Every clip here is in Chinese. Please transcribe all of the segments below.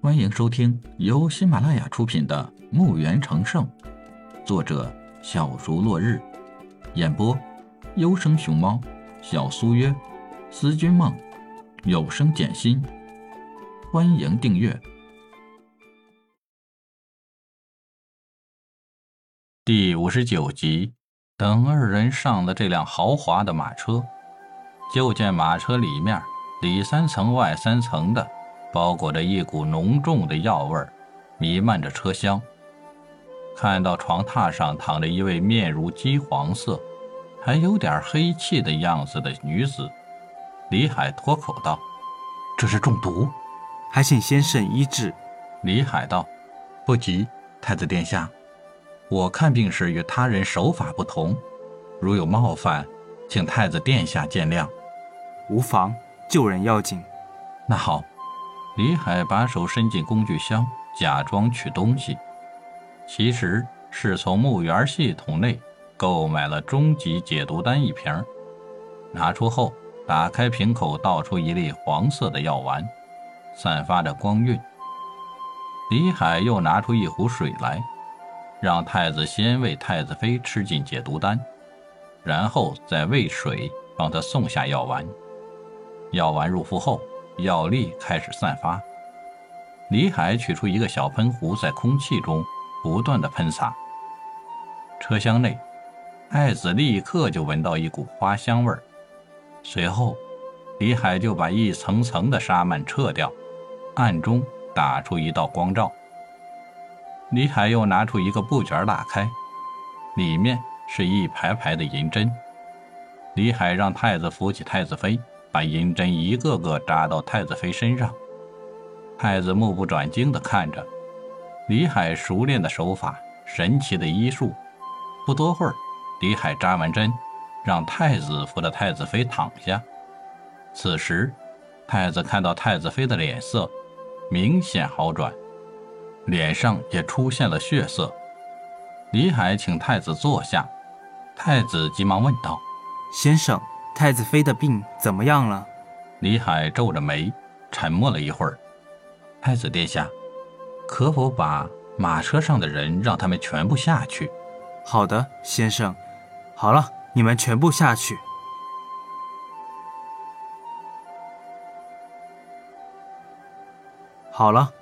欢迎收听由喜马拉雅出品的《墓园成圣》，作者小竹落日，演播优生熊猫、小苏约、思君梦、有声简心。欢迎订阅第五十九集。等二人上了这辆豪华的马车，就见马车里面里三层外三层的。包裹着一股浓重的药味儿，弥漫着车厢。看到床榻上躺着一位面如金黄色，还有点黑气的样子的女子，李海脱口道：“这是中毒，还请先生医治。”李海道：“不急，太子殿下，我看病时与他人手法不同，如有冒犯，请太子殿下见谅。”无妨，救人要紧。那好。李海把手伸进工具箱，假装取东西，其实是从墓园系统内购买了终极解毒丹一瓶。拿出后，打开瓶口，倒出一粒黄色的药丸，散发着光晕。李海又拿出一壶水来，让太子先为太子妃吃进解毒丹，然后再喂水，帮他送下药丸。药丸入腹后。药力开始散发，李海取出一个小喷壶，在空气中不断的喷洒。车厢内，太子立刻就闻到一股花香味儿。随后，李海就把一层层的纱幔撤掉，暗中打出一道光照。李海又拿出一个布卷打开，里面是一排排的银针。李海让太子扶起太子妃。把银针一个个扎到太子妃身上，太子目不转睛地看着李海熟练的手法，神奇的医术。不多会儿，李海扎完针，让太子扶着太子妃躺下。此时，太子看到太子妃的脸色明显好转，脸上也出现了血色。李海请太子坐下，太子急忙问道：“先生。”太子妃的病怎么样了？李海皱着眉，沉默了一会儿。太子殿下，可否把马车上的人让他们全部下去？好的，先生。好了，你们全部下去。好了，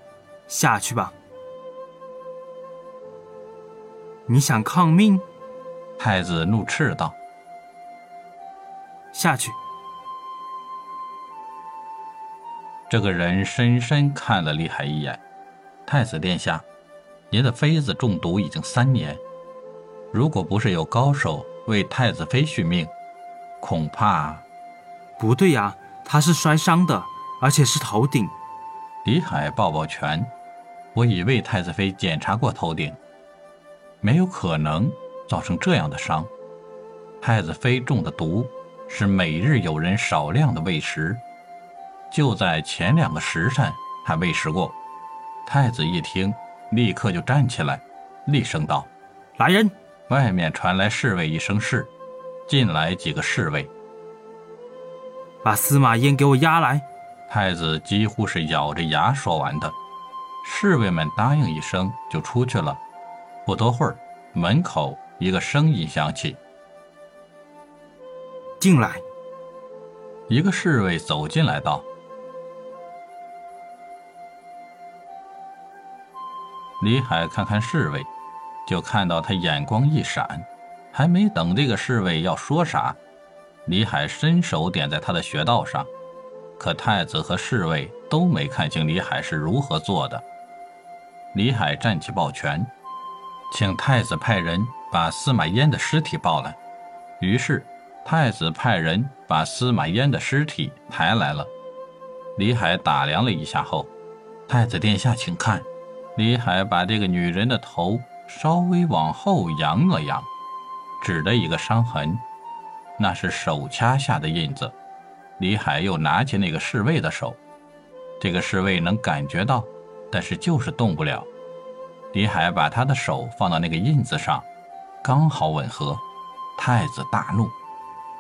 下去吧。你想抗命？太子怒斥道。下去。这个人深深看了李海一眼。太子殿下，您的妃子中毒已经三年，如果不是有高手为太子妃续命，恐怕……不对呀，她是摔伤的，而且是头顶。李海抱抱拳，我已为太子妃检查过头顶，没有可能造成这样的伤。太子妃中的毒。是每日有人少量的喂食，就在前两个时辰还喂食过。太子一听，立刻就站起来，厉声道：“来人！”外面传来侍卫一声“是”，进来几个侍卫，把司马烟给我押来。太子几乎是咬着牙说完的。侍卫们答应一声，就出去了。不多会儿，门口一个声音响起。进来，一个侍卫走进来道：“李海看看侍卫，就看到他眼光一闪，还没等这个侍卫要说啥，李海伸手点在他的穴道上。可太子和侍卫都没看清李海是如何做的。李海站起抱拳，请太子派人把司马烟的尸体抱来。于是。太子派人把司马烟的尸体抬来了。李海打量了一下后，太子殿下，请看。李海把这个女人的头稍微往后扬了扬，指的一个伤痕，那是手掐下的印子。李海又拿起那个侍卫的手，这个侍卫能感觉到，但是就是动不了。李海把他的手放到那个印子上，刚好吻合。太子大怒。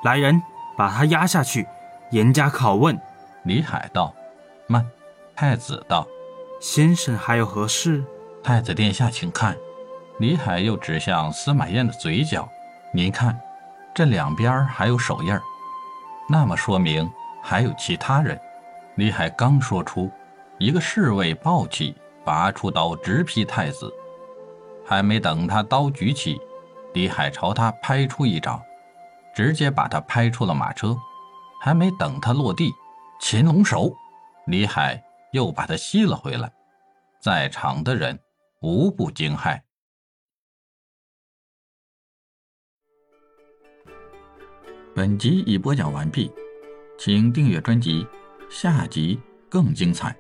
来人，把他押下去，严加拷问。李海道：“慢。”太子道：“先生还有何事？太子殿下，请看。李海又指向司马彦的嘴角，您看，这两边还有手印儿，那么说明还有其他人。李海刚说出，一个侍卫抱起，拔出刀直劈太子，还没等他刀举起，李海朝他拍出一掌，直接把他拍出了马车，还没等他落地，擒龙手，李海又把他吸了回来，在场的人无不惊骇。本集已播讲完毕，请订阅专辑，下集更精彩。